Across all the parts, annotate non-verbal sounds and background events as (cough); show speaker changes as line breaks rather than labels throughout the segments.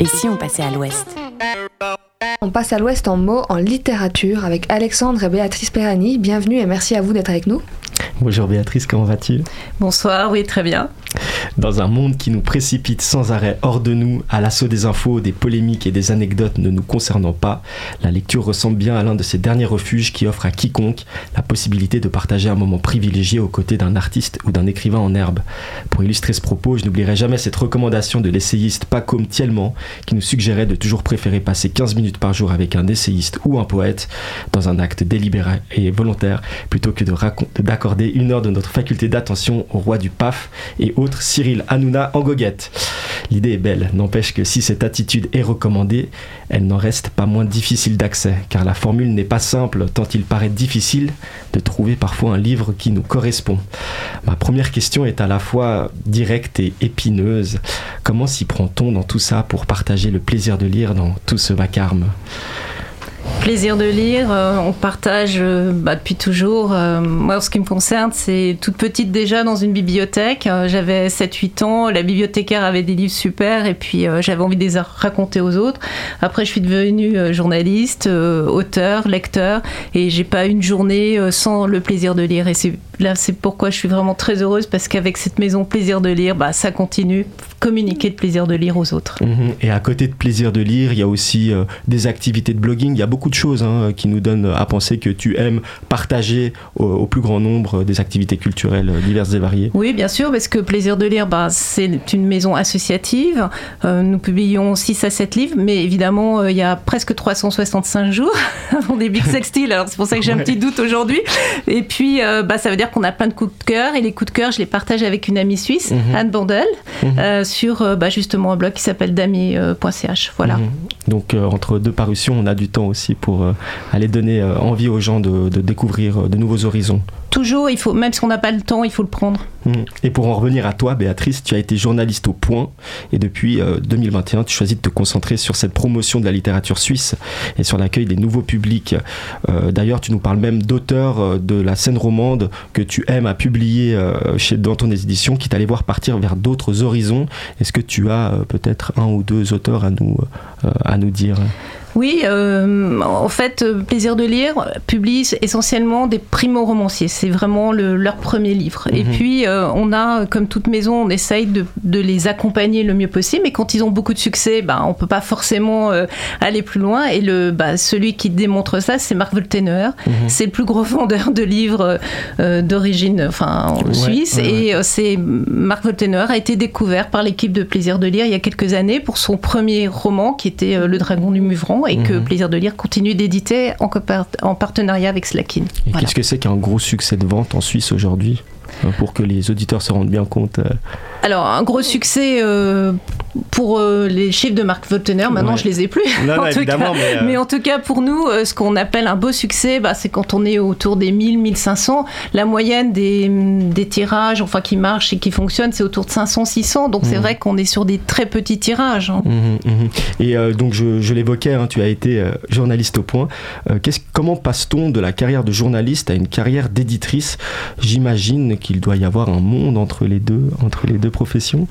Et si on passait à l'ouest
On passe à l'ouest en mots, en littérature, avec Alexandre et Béatrice Perani. Bienvenue et merci à vous d'être avec nous.
Bonjour Béatrice, comment vas-tu?
Bonsoir, oui, très bien.
Dans un monde qui nous précipite sans arrêt hors de nous, à l'assaut des infos, des polémiques et des anecdotes ne nous concernant pas, la lecture ressemble bien à l'un de ces derniers refuges qui offrent à quiconque la possibilité de partager un moment privilégié aux côtés d'un artiste ou d'un écrivain en herbe. Pour illustrer ce propos, je n'oublierai jamais cette recommandation de l'essayiste Pacôme Thielman qui nous suggérait de toujours préférer passer 15 minutes par jour avec un essayiste ou un poète dans un acte délibéré et volontaire plutôt que d'accorder une heure de notre faculté d'attention au roi du PAF et autres Cyril Hanouna en goguette. L'idée est belle, n'empêche que si cette attitude est recommandée, elle n'en reste pas moins difficile d'accès, car la formule n'est pas simple tant il paraît difficile de trouver parfois un livre qui nous correspond. Ma première question est à la fois directe et épineuse. Comment s'y prend-on dans tout ça pour partager le plaisir de lire dans tout ce vacarme?
Plaisir de lire, euh, on partage euh, bah, depuis toujours. Euh, moi, en ce qui me concerne, c'est toute petite déjà dans une bibliothèque. j'avais 7-8 ans, la bibliothécaire avait des livres super et puis j'avais envie de les raconter aux autres. Après, je suis devenue journaliste, auteur, lecteur et j'ai pas une journée sans le plaisir de lire. Et c'est là, c'est pourquoi je suis vraiment très heureuse parce qu'avec cette maison Plaisir de lire, bah, ça continue communiquer de plaisir de lire aux autres.
Mhm. Et à côté de plaisir de lire, il y a aussi des activités de blogging. De choses hein, qui nous donnent à penser que tu aimes partager au, plus grand nombre des activités culturelles diverses et variées.
Oui, bien sûr, parce que Plaisir de lire, bah, c'est une maison associative. Euh, nous publions 6 à 7 livres, mais évidemment, euh, il y a presque 365 jours (laughs) avant des Big Sextiles. Alors, c'est pour ça que j'ai un petit doute aujourd'hui. Et puis, euh, bah, ça veut dire qu'on a plein de coups de cœur. Et les coups de cœur, je les partage avec une amie suisse, mhm. Anne Bandel, mhm. sur bah, justement un blog qui s'appelle dami.ch. Voilà. Mhm.
Donc, entre deux parutions, on a du temps aussi pour euh, aller donner euh, envie aux gens de, découvrir euh, de nouveaux horizons.
Toujours, il faut, même si on n'a pas le temps, il faut le prendre.
Mmh. Et pour en revenir à toi, Béatrice, tu as été journaliste au Point et depuis 2021, tu choisis de te concentrer sur cette promotion de la littérature suisse et sur l'accueil des nouveaux publics. D'ailleurs, tu nous parles même d'auteurs de la scène romande que tu aimes à publier chez, dans ton édition, qui t'allait voir partir vers d'autres horizons. Est-ce que tu as peut-être un ou deux auteurs à nous, à nous dire?
Oui, euh, en fait, euh, Plaisir de lire publie essentiellement des primo-romanciers. C'est vraiment leur premier livre. Et mhm. puis, euh, on a, comme toute maison, on essaye de, les accompagner le mieux possible. Mais quand ils ont beaucoup de succès, bah, on ne peut pas forcément aller plus loin. Et le, bah, celui qui démontre ça, c'est Marc Voltenauer. Mhm. C'est le plus gros vendeur de livres d'origine enfin, suisse. et c'est Marc Voltenauer a été découvert par l'équipe de Plaisir de lire il y a quelques années pour son premier roman qui était Le Dragon du Muvron et que mhm. Plaisir de lire continue d'éditer en, en, partenariat avec Slakin.
Et qu'est-ce que c'est qu'un gros succès de vente en Suisse aujourd'hui pour que les auditeurs se rendent bien compte euh,
alors, un gros succès euh, pour euh, les chiffres de Marc Voltener. Maintenant, je les ai plus. (laughs) Euh, mais, en tout cas, pour nous, ce qu'on appelle un beau succès, bah, c'est quand on est autour des 1000, 1500. La moyenne des, des, tirages, enfin, qui marchent et qui fonctionnent, c'est autour de 500, 600. Donc, c'est mmh. vrai qu'on est sur des très petits tirages. Hein. Mmh,
mmh, et donc, je, l'évoquais, hein, tu as été journaliste au point. comment passe-t-on de la carrière de journaliste à une carrière d'éditrice? J'imagine qu'il doit y avoir un monde entre les deux, entre les deux profession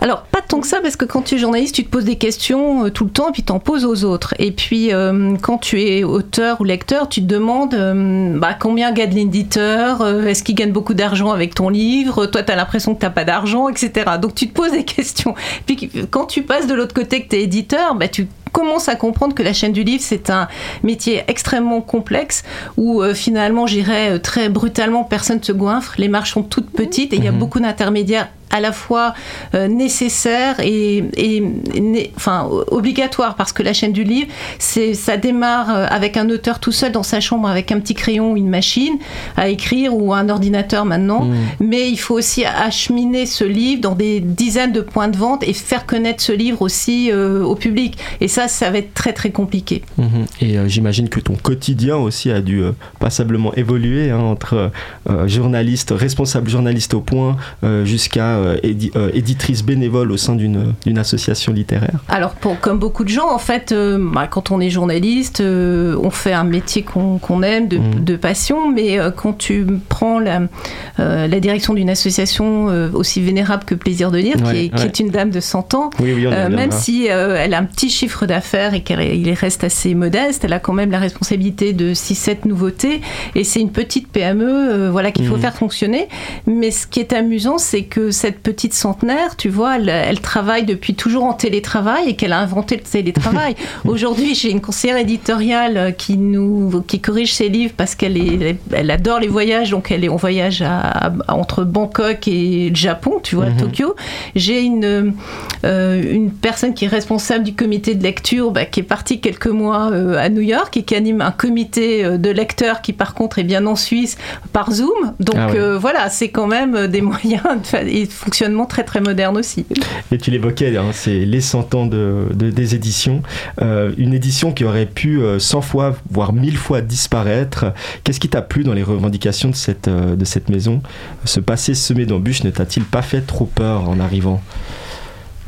alors, pas tant que ça, parce que quand tu es journaliste, tu te poses des questions euh, tout le temps et puis t'en poses aux autres. Et puis, euh, quand tu es auteur ou lecteur, tu te demandes euh, bah, combien gagne l'éditeur, est-ce qu'il gagne beaucoup d'argent avec ton livre, toi, tu as l'impression que tu pas d'argent, etc. Donc, tu te poses des (laughs) questions. Puis, quand tu passes de l'autre côté que tu es éditeur, bah, tu commence à comprendre que la chaîne du livre, c'est un métier extrêmement complexe où finalement, j'irais très brutalement, personne ne se goinfre, les marches sont toutes petites et il y a mhm. beaucoup d'intermédiaires à la fois euh, et, enfin, obligatoire parce que la chaîne du livre, c'est, ça démarre euh, avec un auteur tout seul dans sa chambre avec un petit crayon ou une machine à écrire ou un ordinateur maintenant, mmh. mais il faut aussi acheminer ce livre dans des dizaines de points de vente et faire connaître ce livre aussi euh, au public. Et ça, ça, va être très très compliqué.
Mhm. Et euh, j'imagine que ton quotidien aussi a dû passablement évoluer hein, entre journaliste, responsable journaliste au point, jusqu'à éditrice bénévole au sein d'une association littéraire.
Alors, pour, comme beaucoup de gens, en fait, bah, quand on est journaliste, on fait un métier qu'on aime, de, mhm. de, passion, mais quand tu prends la, la direction d'une association aussi vénérable que Plaisir de lire, qui, est, qui, est, une dame de 100 ans, même si elle a un petit chiffre d'affaires et qu'il reste assez modeste, elle a quand même la responsabilité de 6-7 nouveautés et c'est une petite PME euh, voilà, qu'il faut mhm. faire fonctionner. Mais ce qui est amusant, c'est que cette petite centenaire, tu vois, elle, travaille depuis toujours en télétravail et qu'elle a inventé le télétravail. (laughs) Aujourd'hui, j'ai une conseillère éditoriale qui, nous, qui corrige ses livres parce qu'elle elle adore les voyages, donc elle est en voyage à, entre Bangkok et le Japon, tu vois, mhm. Tokyo. J'ai une, euh, une personne qui est responsable du comité de lecture, bah, qui est parti quelques mois euh, à New York et qui anime un comité euh, de lecteurs qui par contre est bien en Suisse par Zoom. Donc ah euh, voilà, c'est quand même des (laughs) moyens et de fonctionnement très très moderne aussi.
Et tu l'évoquais, hein, c'est les 100 ans de, des éditions. une édition qui aurait pu 100 fois, voire 1000 fois disparaître. Qu'est-ce qui t'a plu dans les revendications de cette, de cette maison? Ce passé semé d'embûches ne t'a-t-il pas fait trop peur en arrivant?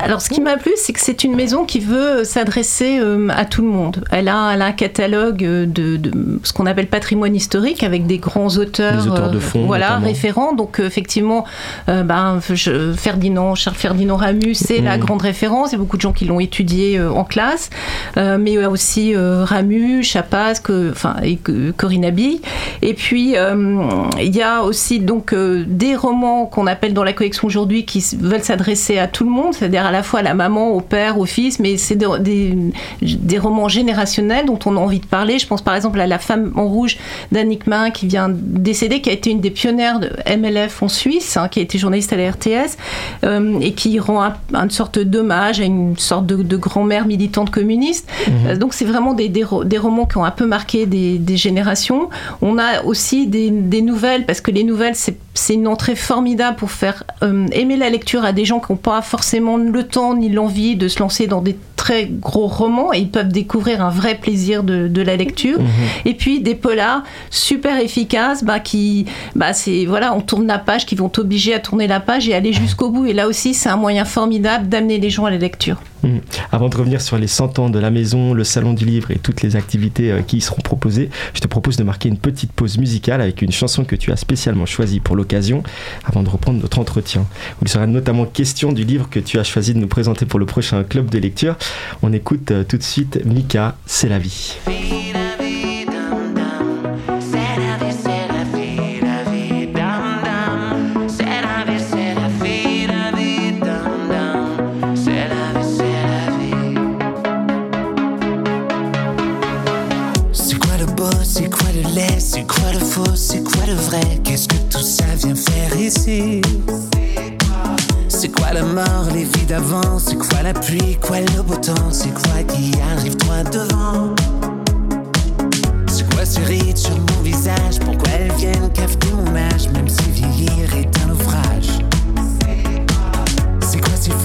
Alors, ce qui m'a plu, c'est que c'est une maison qui veut s'adresser euh, à tout le monde. Elle a, un catalogue de, ce qu'on appelle patrimoine historique avec des grands auteurs,
de fond,
voilà, référents. Donc, euh, effectivement, euh, ben, Ferdinand, Charles Ferdinand Ramus, c'est la grande référence. Il y a beaucoup de gens qui l'ont étudié en classe, mais il y a aussi Ramus, Chapas, enfin, et Corinne Abille. Et puis, il y a aussi donc des romans qu'on appelle dans la collection aujourd'hui qui veulent s'adresser à tout le monde, c'est-à-dire à la fois à la maman, au père, au fils, mais c'est des, des, romans générationnels dont on a envie de parler. Je pense par exemple à La femme en rouge d'Annick Main qui vient décéder, qui a été une des pionnières de MLF en Suisse, hein, qui a été journaliste à la RTS, euh, et qui rend une sorte d'hommage à une sorte de, grand-mère militante communiste. Mhm. Euh, donc c'est vraiment des, des, romans qui ont un peu marqué des, générations. On a aussi des, nouvelles, parce que les nouvelles, c'est une entrée formidable pour faire euh, aimer la lecture à des gens qui n'ont pas forcément le temps ni l'envie de se lancer dans des très gros romans et ils peuvent découvrir un vrai plaisir de, la lecture. Mhm. Et puis des polars super efficaces, bah, qui, bah, c'est voilà, on tourne la page, qui vont t'obliger à tourner la page et aller jusqu'au bout. Et là aussi, c'est un moyen formidable d'amener les gens à la lecture.
Mhm. Avant de revenir sur les 100 ans de la maison, le salon du livre et toutes les activités euh, qui y seront proposées, je te propose de marquer une petite pause musicale avec une chanson que tu as spécialement choisie pour l'occasion avant de reprendre notre entretien. il sera notamment question du livre que tu as choisi de nous présenter pour le prochain club de lecture. On écoute euh, tout de suite Mika, c'est la vie.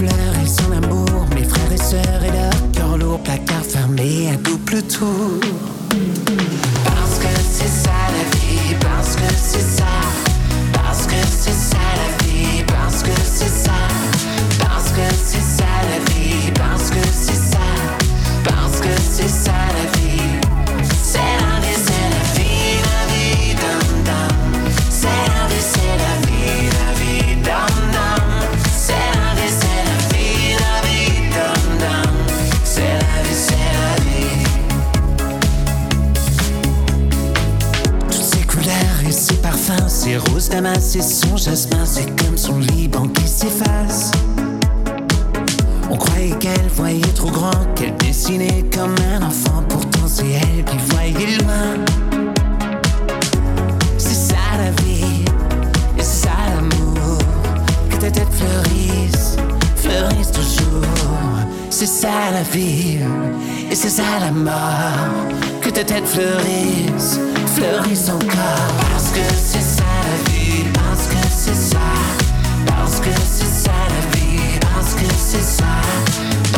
Et son amour Mes frères et sœurs et leur cœur lourd Placard fermé à double tour. Parce que c'est ça la vie Parce que c'est ça. Parce que c'est ça la vie Parce que c'est ça parfums, ces roses damas et son jasmin, c'est comme son Liban qui s'efface. On croyait qu'elle voyait trop grand, qu'elle dessinait comme un enfant. Pourtant, c'est elle qui voyait loin. C'est ça la vie, et c'est ça l'amour. Que ta tête fleurisse, fleurisse toujours. C'est ça la vie, et c'est ça la mort. Que ta tête fleurisse, fleurisse encore. Parce que c'est ça la vie, parce que c'est ça, parce que c'est ça la vie, parce que c'est ça.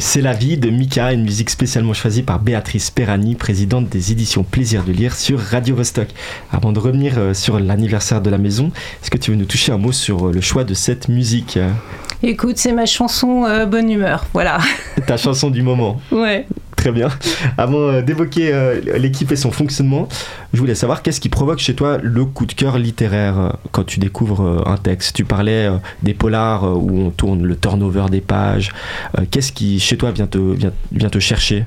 C'est la vie
de Mika, une musique spécialement choisie par Béatrice Perrani, présidente des éditions Plaisir de lire sur Radio Vostok. Avant de revenir euh, sur l'anniversaire de la maison, est-ce que tu veux nous toucher un mot sur euh, le choix de cette musique euh,
Écoute, c'est ma chanson euh, Bonne humeur, voilà.
Ta chanson du moment.
Ouais.
Très bien. (laughs) Avant euh, d'évoquer euh, l'équipe et son fonctionnement, je voulais savoir qu'est-ce qui provoque chez toi le coup de cœur littéraire euh, quand tu découvres un texte. Tu parlais des polars où on tourne le turnover des pages. Qu'est-ce qui chez toi vient te chercher?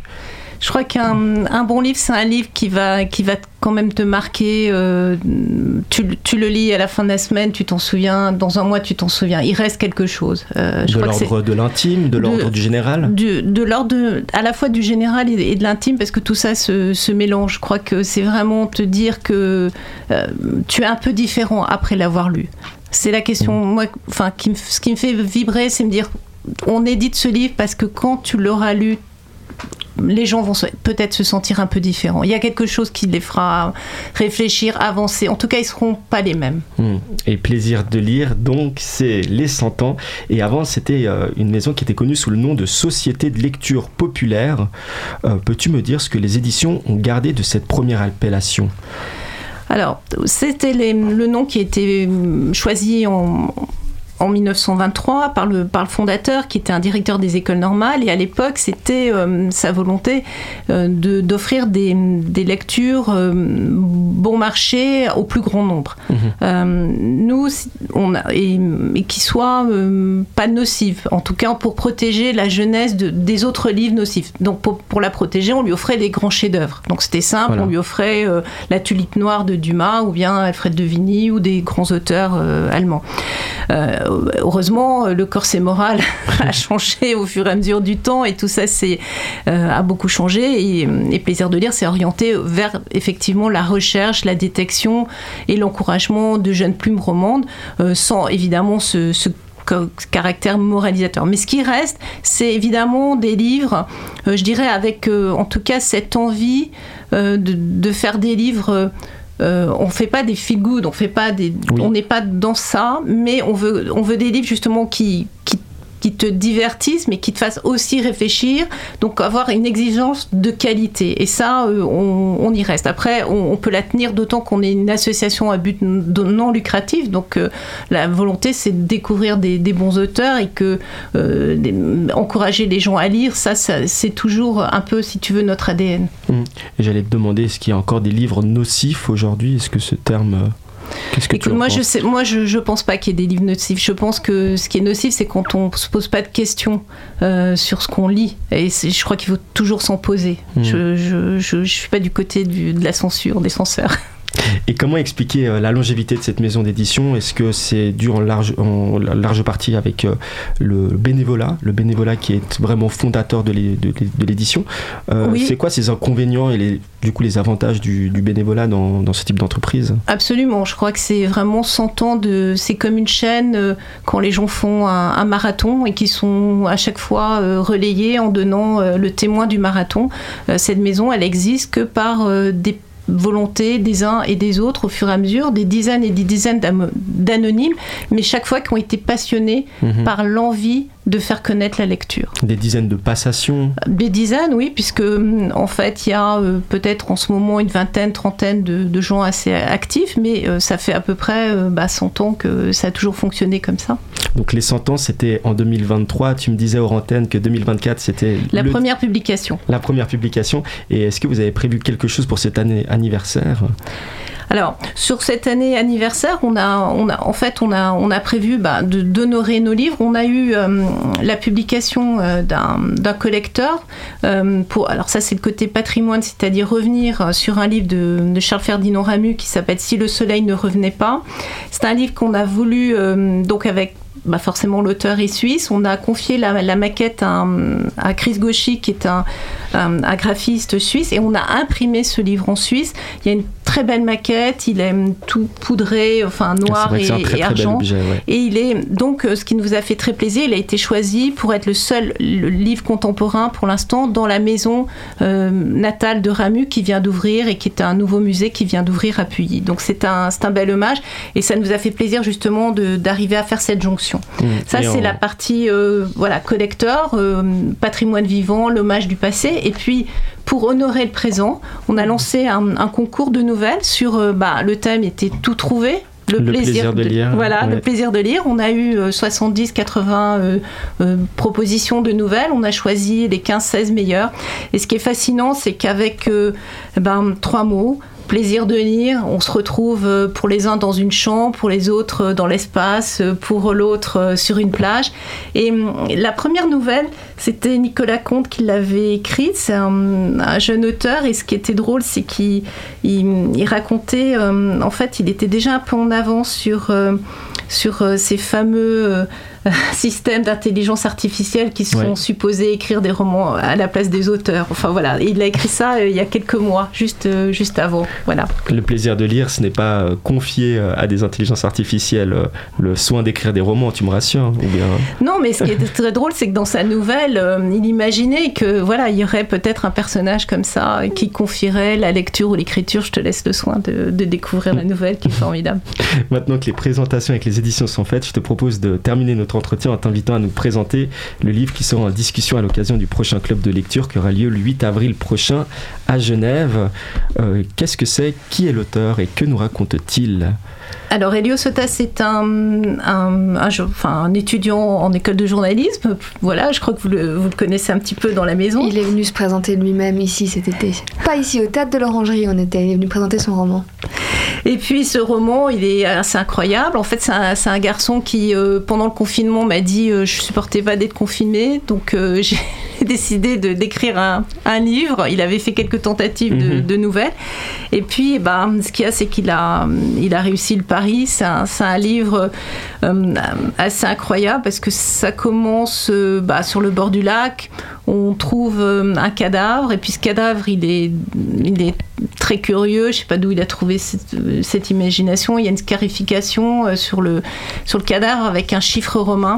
Je crois qu'un un bon livre, c'est un livre qui va, qui va quand même te marquer. euh, tu, tu le lis à la fin de la semaine, tu t'en souviens. Dans un mois, tu t'en souviens. Il reste quelque chose. Euh, je
De l'ordre de l'intime, de l'ordre du général
du- de l'ordre à la fois du général et, et de l'intime parce que tout ça se, se mélange. Je crois que c'est vraiment te dire que euh, tu es un peu différent après l'avoir lu. C'est la question, moi, enfin, qui ce qui me fait vibrer, c'est me dire, on édite ce livre parce que quand tu l'auras lu, les gens vont peut-être se sentir un peu différents. Il y a quelque chose qui les fera réfléchir, avancer. En tout cas, ils seront pas les mêmes.
Hmm. Et plaisir de lire, donc c'est les 100 ans. Et avant, c'était euh, une maison qui était connue sous le nom de Société de lecture populaire. Euh, Peux-tu me dire ce que les éditions ont gardé de cette première appellation?
Alors, c'était le nom qui a été hum, choisi en, en 1923 par le, par le fondateur, qui était un directeur des écoles normales. Et à l'époque, c'était euh, sa volonté euh, de- d'offrir des, des lectures euh, bon marché au plus grand nombre. Euh, nous, on a, et, et qui soient pas nocives, en tout cas pour protéger la jeunesse de- des autres livres nocifs. Donc pour, pour la protéger, on lui offrait des grands chefs-d'œuvre. Donc c'était simple,
Voilà.
on lui offrait La Tulipe Noire de Dumas ou bien Alfred de Vigny ou des grands auteurs allemands. Euh, heureusement, le corset moral (laughs) a changé au fur et à mesure du temps et tout ça euh, a beaucoup changé. Et, Plaisir de lire s'est orienté vers effectivement la recherche, la détection et l'encouragement de jeunes plumes romandes, euh, sans évidemment ce, caractère moralisateur. Mais ce qui reste, c'est évidemment des livres, je dirais avec en tout cas cette envie de faire des livres. Euh, on fait pas des feel good, on fait pas des,
Oui.
on n'est pas dans ça, mais on veut, on veut des livres justement qui, qui, qui te divertissent, mais qui te fassent aussi réfléchir. Donc avoir une exigence de qualité. Et ça, euh, on, y reste. Après, on, peut la tenir d'autant qu'on est une association à but non lucratif. Donc euh, la volonté, c'est de découvrir des, bons auteurs et que euh, encourager les gens à lire. Ça, c'est toujours un peu, si tu veux, notre ADN.
Et j'allais te demander, est-ce qu'il y a encore des livres nocifs aujourd'hui? Est-ce que ce terme... Qu'est-ce que tu
Écoute,
en
moi, je sais, moi, je, je pense pas qu'il y ait des livres nocifs. Je pense que ce qui est nocif, c'est quand on se pose pas de questions euh, sur ce qu'on lit. Et je crois qu'il faut toujours s'en poser.
Mhm.
Je, je, je, je suis pas du côté du- de la censure, des censeurs. (laughs)
Et comment expliquer euh, la longévité de cette maison d'édition? Est-ce que c'est dû en large, en large partie avec euh, le bénévolat, le bénévolat qui est vraiment fondateur de l'é- de l'é- de l'édition? Euh,
Oui.
C'est quoi ces inconvénients et les, du coup les avantages du, du bénévolat dans, dans ce type d'entreprise?
Absolument. Je crois que c'est vraiment 100 ans de. C'est comme une chaîne quand les gens font un, un marathon et qui sont à chaque fois relayés en donnant le témoin du marathon. Cette maison, elle existe que par des volontés des uns et des autres au fur et à mesure, des dizaines et des dizaines d'anonymes, mais chaque fois qui ont été passionnés
Mhm.
par l'envie de faire connaître la lecture.
Des dizaines de passations
Des dizaines, oui, puisque hum, en fait, il y a euh, peut-être en ce moment une vingtaine, trentaine de, gens assez actifs, mais euh, ça fait à peu près 100 bah, ans que ça a toujours fonctionné comme ça.
Donc les 100 ans, c'était en 2023. Tu me disais hors antenne que 2024, c'était...
La première publication.
La première publication. Et est-ce que vous avez prévu quelque chose pour cette année anniversaire?
Alors, sur cette année anniversaire, on a, en fait, on a, on prévu bah, d'honorer nos livres. On a eu euh, la publication euh, d'un collecteur. Euh, alors ça, c'est le côté patrimoine, c'est-à-dire revenir sur un livre de, Charles Ferdinand Ramu qui s'appelle Si le soleil ne revenait pas. C'est un livre qu'on a voulu, donc avec bah forcément l'auteur est suisse. On a confié la, maquette à, Chris Gauchy, qui est un, un, graphiste suisse, et on a imprimé ce livre en Suisse. Très belle maquette, il est tout poudré, enfin noir et, argent. Et il est donc euh, ce qui nous a fait très plaisir. Il a été choisi pour être le seul livre contemporain pour l'instant dans la maison euh, natale de Ramu qui vient d'ouvrir et qui est un nouveau musée qui vient d'ouvrir à Puyi. Donc c'est un, un bel hommage et ça nous a fait plaisir justement d'arriver à faire cette jonction. Mmh. Ça c'est la partie euh, voilà collecteur, patrimoine vivant, l'hommage du passé et puis pour honorer le présent, on a lancé un, concours de nouvelles sur euh, bah, le thème était tout trouvé.
Le, plaisir, de, lire.
Voilà, le plaisir de lire. On a eu 70-80 euh, euh, propositions de nouvelles. On a choisi les 15-16 meilleures. Et ce qui est fascinant, c'est qu'avec ben, trois mots, plaisir de lire. On se retrouve euh, pour les uns dans une chambre, pour les autres euh, dans l'espace, euh, pour l'autre sur une plage. Et hum, la première nouvelle, c'était Nicolas Comte qui l'avait écrite. C'est un, jeune auteur et ce qui était drôle, c'est qu'il il, racontait, en fait, il était déjà un peu en avance sur ces fameux (laughs) systèmes d'intelligence artificielle qui sont supposés écrire des romans à la place des auteurs. Enfin voilà, il a écrit ça euh, il y a quelques mois, juste, euh, juste avant. Voilà.
Le plaisir de lire, ce n'est pas euh, confier à des intelligences artificielles le soin d'écrire des romans, tu me rassures ou bien...
Non, mais ce qui est très drôle, c'est que dans sa nouvelle, il imaginait que voilà, il y aurait peut-être un personnage comme ça qui confierait la lecture ou l'écriture. Je te laisse le soin de, de découvrir la nouvelle, qui est formidable. (laughs)
Maintenant que les présentations avec les éditions sont faites, je te propose de terminer notre entretien en t'invitant à nous présenter le livre qui sera en discussion à l'occasion du prochain club de lecture qui aura lieu le 8 avril prochain à Genève. Euh, qu'est-ce que c'est? Qui est l'auteur et que nous raconte-t-il?
Alors, Elio Sota, c'est un, un, un, étudiant en école de journalisme. Voilà, je crois que vous le, vous le, connaissez un petit peu dans la maison.
Il est venu se présenter lui-même ici cet été. Pas ici, au théâtre de l'Orangerie, on était. Il est venu présenter son roman.
Et puis, ce roman, il est assez incroyable. En fait, c'est un, un, garçon qui, euh, pendant le confinement, m'a dit euh, Je supportais pas d'être confiné. Donc, euh, (laughs) j'ai décidé de, d'écrire un, un, livre. Il avait fait quelques tentatives de, mhm. de nouvelles. Et puis, ben, ce qu'il y a, c'est qu'il a, il a réussi le pari c'est un, livre euh, assez incroyable parce que ça commence bah, sur le bord du lac. On trouve un cadavre et puis ce cadavre, il est, il est très curieux. Je sais pas d'où il a trouvé cette, imagination. Il y a une scarification sur le, sur le cadavre avec un chiffre romain.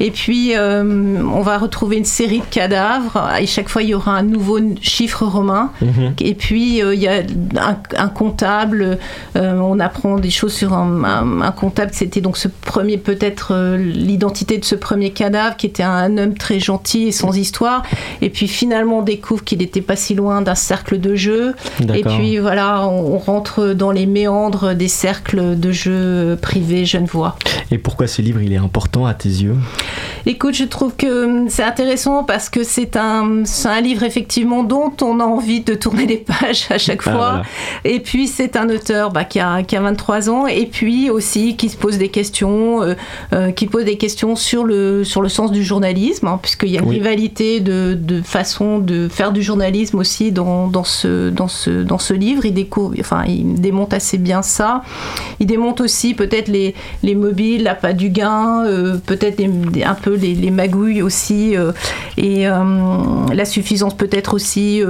Et puis, on va retrouver une série de cadavres et chaque fois, il y aura un nouveau chiffre romain. Mhm. Et puis, il y a un, un comptable. on apprend des choses sur un un, comptable, c'était donc ce premier, peut-être euh, l'identité de ce premier cadavre, qui était un, homme très gentil et sans histoire. Et puis finalement, on découvre qu'il n'était pas si loin d'un cercle de jeu. Et puis voilà, on, rentre dans les méandres des cercles de jeux privés genevois.
Et pourquoi ce livre, il est important à tes yeux
Écoute, je trouve que hum, c'est intéressant parce que c'est un, un livre effectivement dont on a envie de tourner les (laughs) pages à chaque ah, fois. Et puis c'est un auteur bah, qui, a, qui a 23 ans. Et puis aussi qui se pose des questions, euh, euh, qui pose des questions sur le, sur le sens du journalisme, hein, puisqu'il y a une rivalité de, de, façon de faire du journalisme aussi dans, dans, ce, dans, ce, dans ce livre. Il, découvre, enfin, il démonte assez bien ça. Il démonte aussi peut-être les, les mobiles, la pas du gain, euh, peut-être un peu les, les magouilles aussi, et la suffisance peut-être aussi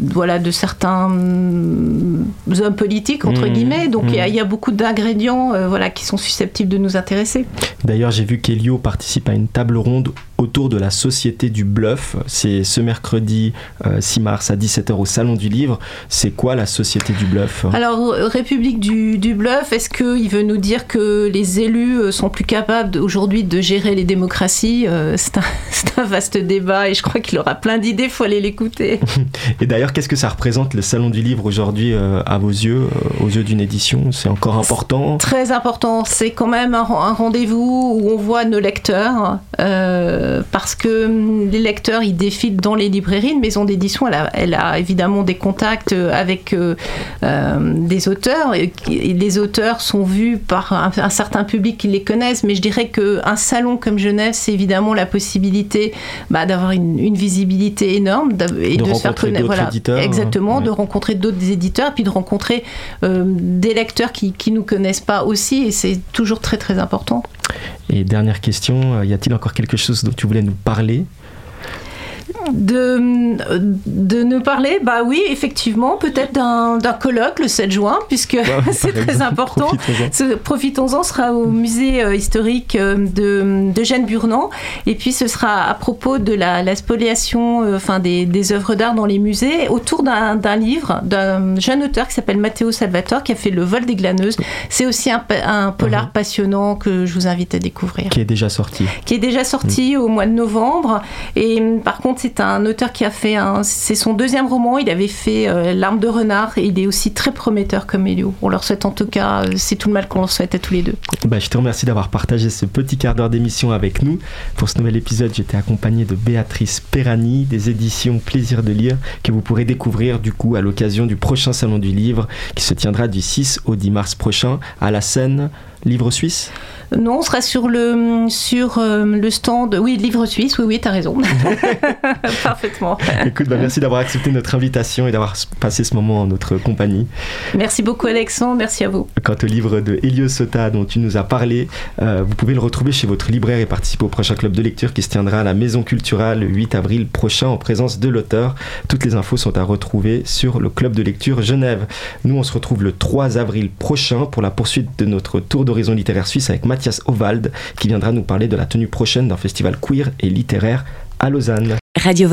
voilà, de certains hommes politiques, entre mmh. guillemets. Donc il y, y, a beaucoup d'ingrédients euh, voilà, qui sont susceptibles de nous intéresser.
D'ailleurs, j'ai vu qu'Elio participe à une table ronde autour de la Société du Bluff. C'est ce mercredi 6 euh, mars à 17h au Salon du Livre. C'est quoi la société du bluff?
Alors, République du, du bluff, est-ce qu'il veut nous dire que les élus sont plus capables aujourd'hui de gérer les démocraties C'est un, (laughs) un, vaste débat et je crois qu'il aura plein d'idées, il faut aller l'écouter. (laughs)
et d'ailleurs, qu'est-ce que ça représente le Salon du Livre aujourd'hui à vos yeux, aux yeux d'une édition? C'est encore important?
Très important, c'est quand même un, un rendez-vous où on voit nos lecteurs, parce que hum, les lecteurs, ils défilent dans les librairies. Une maison d'édition, elle a, elle a, évidemment des contacts avec euh, euh, des auteurs. Et, les auteurs sont vus par un, un, certain public qui les connaissent, mais je dirais qu'un salon comme Genève, c'est évidemment la possibilité bah, d'avoir une, une, visibilité énorme et
de,
de
se faire connaître. Voilà, éditeurs,
exactement,
ouais.
de rencontrer d'autres éditeurs, et puis de rencontrer euh, des lecteurs qui ne nous connaissent pas aussi, et c'est toujours très très important.
Et dernière question, y a-t-il encore quelque chose dont tu voulais nous parler?
De, de nous parler, bah oui, effectivement, peut-être d'un colloque le 7 juin, puisque ouais, (laughs) c'est très exemple, important. Profitons-en, profitons sera au musée euh, historique de, de Jeanne Burnand, et puis ce sera à propos de la, la spoliation euh, enfin, des, des œuvres d'art dans les musées, autour d'un livre d'un jeune auteur qui s'appelle Matteo Salvatore, qui a fait Le vol des glaneuses. C'est aussi un, un polar passionnant que je vous invite à découvrir.
Qui est déjà sorti.
Qui est déjà sorti mmh. au mois de novembre, et par contre, c'est un auteur qui a fait c'est son deuxième roman. Il avait fait euh, L'arme de renard et il est aussi très prometteur comme Elio. On leur souhaite en tout cas, euh, c'est tout le mal qu'on leur souhaite à tous les deux.
Bah, je te remercie d'avoir partagé ce petit quart d'heure d'émission avec nous. Pour ce nouvel épisode, j'étais accompagné de Béatrice Perani des éditions Plaisir de lire que vous pourrez découvrir du coup à l'occasion du prochain salon du livre qui se tiendra du 6 au 10 mars prochain à la scène Livre Suisse
non, on sera sur le, sur, euh, le stand. Oui, livre suisse, oui, oui, t'as raison. (laughs) Parfaitement.
Écoute, bah, merci d'avoir accepté notre invitation et d'avoir passé ce moment en notre compagnie.
Merci beaucoup, Alexandre. Merci à vous.
Quant au livre de Elio Sota dont tu nous as parlé, euh, vous pouvez le retrouver chez votre libraire et participer au prochain club de lecture qui se tiendra à la Maison Culturelle le 8 avril prochain en présence de l'auteur. Toutes les infos sont à retrouver sur le club de lecture Genève. Nous, on se retrouve le 3 avril prochain pour la poursuite de notre tour d'horizon littéraire suisse avec Mathias Ovald qui viendra nous parler de la tenue prochaine d'un festival queer et littéraire à Lausanne.
Radio